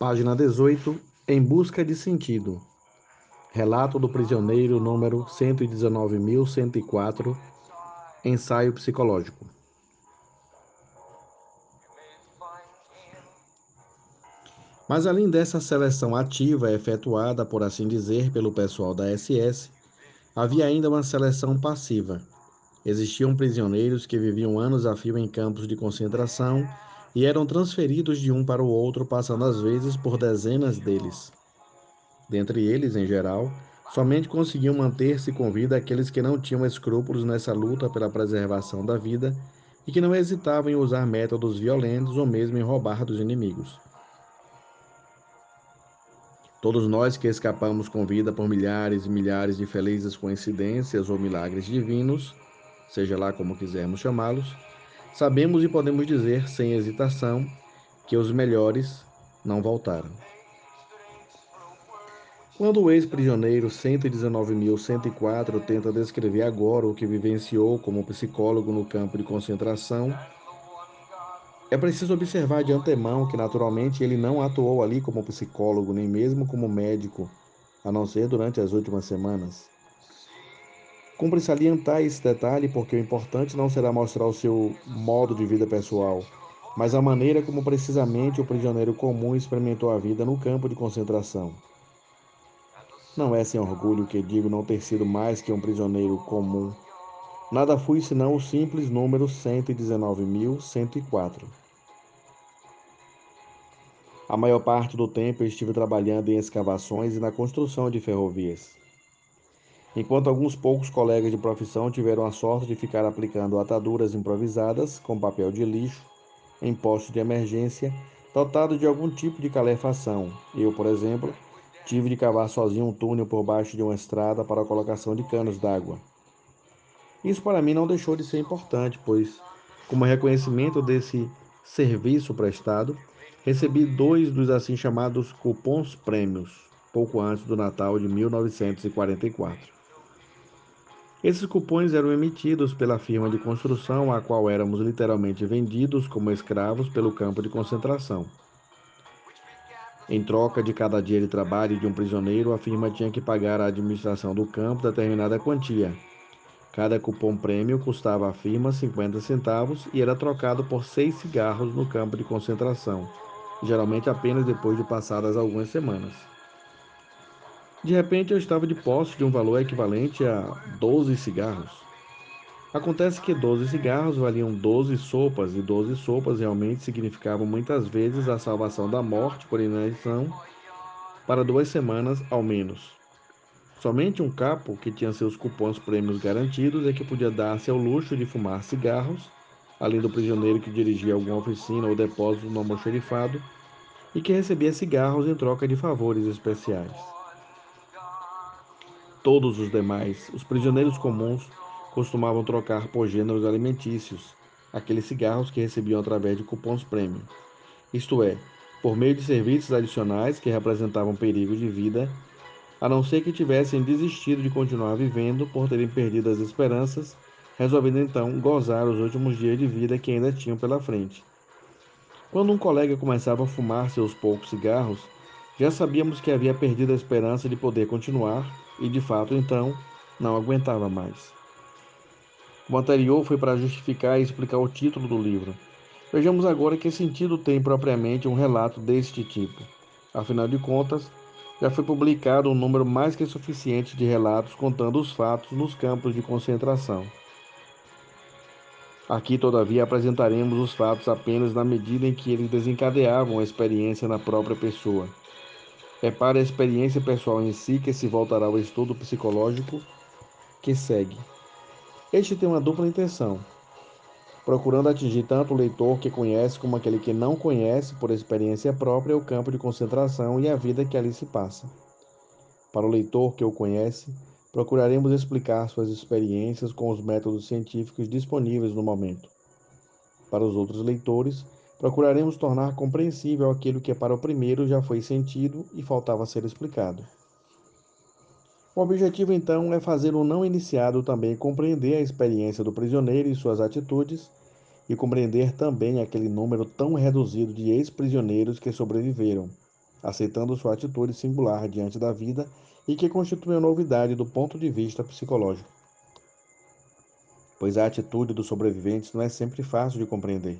Página 18. Em busca de sentido. Relato do prisioneiro número 119.104. Ensaio psicológico. Mas além dessa seleção ativa efetuada, por assim dizer, pelo pessoal da SS, havia ainda uma seleção passiva. Existiam prisioneiros que viviam anos a fio em campos de concentração e eram transferidos de um para o outro, passando às vezes por dezenas deles. Dentre eles, em geral, somente conseguiam manter-se com vida aqueles que não tinham escrúpulos nessa luta pela preservação da vida e que não hesitavam em usar métodos violentos ou mesmo em roubar dos inimigos. Todos nós que escapamos com vida por milhares e milhares de felizes coincidências ou milagres divinos, seja lá como quisermos chamá-los, Sabemos e podemos dizer, sem hesitação, que os melhores não voltaram. Quando o ex-prisioneiro 119.104 tenta descrever agora o que vivenciou como psicólogo no campo de concentração, é preciso observar de antemão que, naturalmente, ele não atuou ali como psicólogo, nem mesmo como médico, a não ser durante as últimas semanas. Cumpre salientar esse detalhe porque o importante não será mostrar o seu modo de vida pessoal, mas a maneira como precisamente o prisioneiro comum experimentou a vida no campo de concentração. Não é sem orgulho que digo não ter sido mais que um prisioneiro comum. Nada fui senão o simples número 119.104. A maior parte do tempo estive trabalhando em escavações e na construção de ferrovias enquanto alguns poucos colegas de profissão tiveram a sorte de ficar aplicando ataduras improvisadas com papel de lixo em postos de emergência dotado de algum tipo de calefação. Eu, por exemplo, tive de cavar sozinho um túnel por baixo de uma estrada para a colocação de canos d'água. Isso para mim não deixou de ser importante, pois, como reconhecimento desse serviço prestado, recebi dois dos assim chamados cupons prêmios, pouco antes do Natal de 1944. Esses cupons eram emitidos pela firma de construção a qual éramos literalmente vendidos como escravos pelo campo de concentração. Em troca de cada dia de trabalho de um prisioneiro, a firma tinha que pagar à administração do campo determinada quantia. Cada cupom prêmio custava à firma 50 centavos e era trocado por seis cigarros no campo de concentração, geralmente apenas depois de passadas algumas semanas. De repente eu estava de posse de um valor equivalente a 12 cigarros. Acontece que 12 cigarros valiam 12 sopas, e 12 sopas realmente significavam muitas vezes a salvação da morte por inanição para duas semanas ao menos. Somente um capo que tinha seus cupons prêmios garantidos é que podia dar-se ao luxo de fumar cigarros, além do prisioneiro que dirigia alguma oficina ou depósito no almoxerifado e que recebia cigarros em troca de favores especiais todos os demais, os prisioneiros comuns, costumavam trocar por gêneros alimentícios, aqueles cigarros que recebiam através de cupons prêmio, isto é, por meio de serviços adicionais que representavam perigo de vida, a não ser que tivessem desistido de continuar vivendo por terem perdido as esperanças, resolvendo então gozar os últimos dias de vida que ainda tinham pela frente. Quando um colega começava a fumar seus poucos cigarros, já sabíamos que havia perdido a esperança de poder continuar e, de fato, então, não aguentava mais. O anterior foi para justificar e explicar o título do livro. Vejamos agora que sentido tem propriamente um relato deste tipo. Afinal de contas, já foi publicado um número mais que suficiente de relatos contando os fatos nos campos de concentração. Aqui, todavia, apresentaremos os fatos apenas na medida em que eles desencadeavam a experiência na própria pessoa. É para a experiência pessoal em si que se voltará o estudo psicológico que segue. Este tem uma dupla intenção, procurando atingir tanto o leitor que conhece como aquele que não conhece por experiência própria o campo de concentração e a vida que ali se passa. Para o leitor que o conhece, procuraremos explicar suas experiências com os métodos científicos disponíveis no momento. Para os outros leitores, procuraremos tornar compreensível aquilo que para o primeiro já foi sentido e faltava ser explicado. O objetivo, então, é fazer o não iniciado também compreender a experiência do prisioneiro e suas atitudes, e compreender também aquele número tão reduzido de ex-prisioneiros que sobreviveram, aceitando sua atitude singular diante da vida e que constitui uma novidade do ponto de vista psicológico. Pois a atitude dos sobreviventes não é sempre fácil de compreender.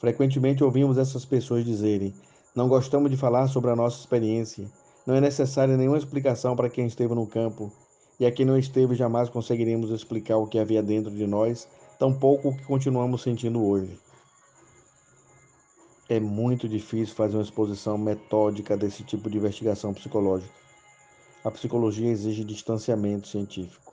Frequentemente ouvimos essas pessoas dizerem: Não gostamos de falar sobre a nossa experiência. Não é necessária nenhuma explicação para quem esteve no campo. E a quem não esteve, jamais conseguiremos explicar o que havia dentro de nós, tampouco o que continuamos sentindo hoje. É muito difícil fazer uma exposição metódica desse tipo de investigação psicológica. A psicologia exige distanciamento científico.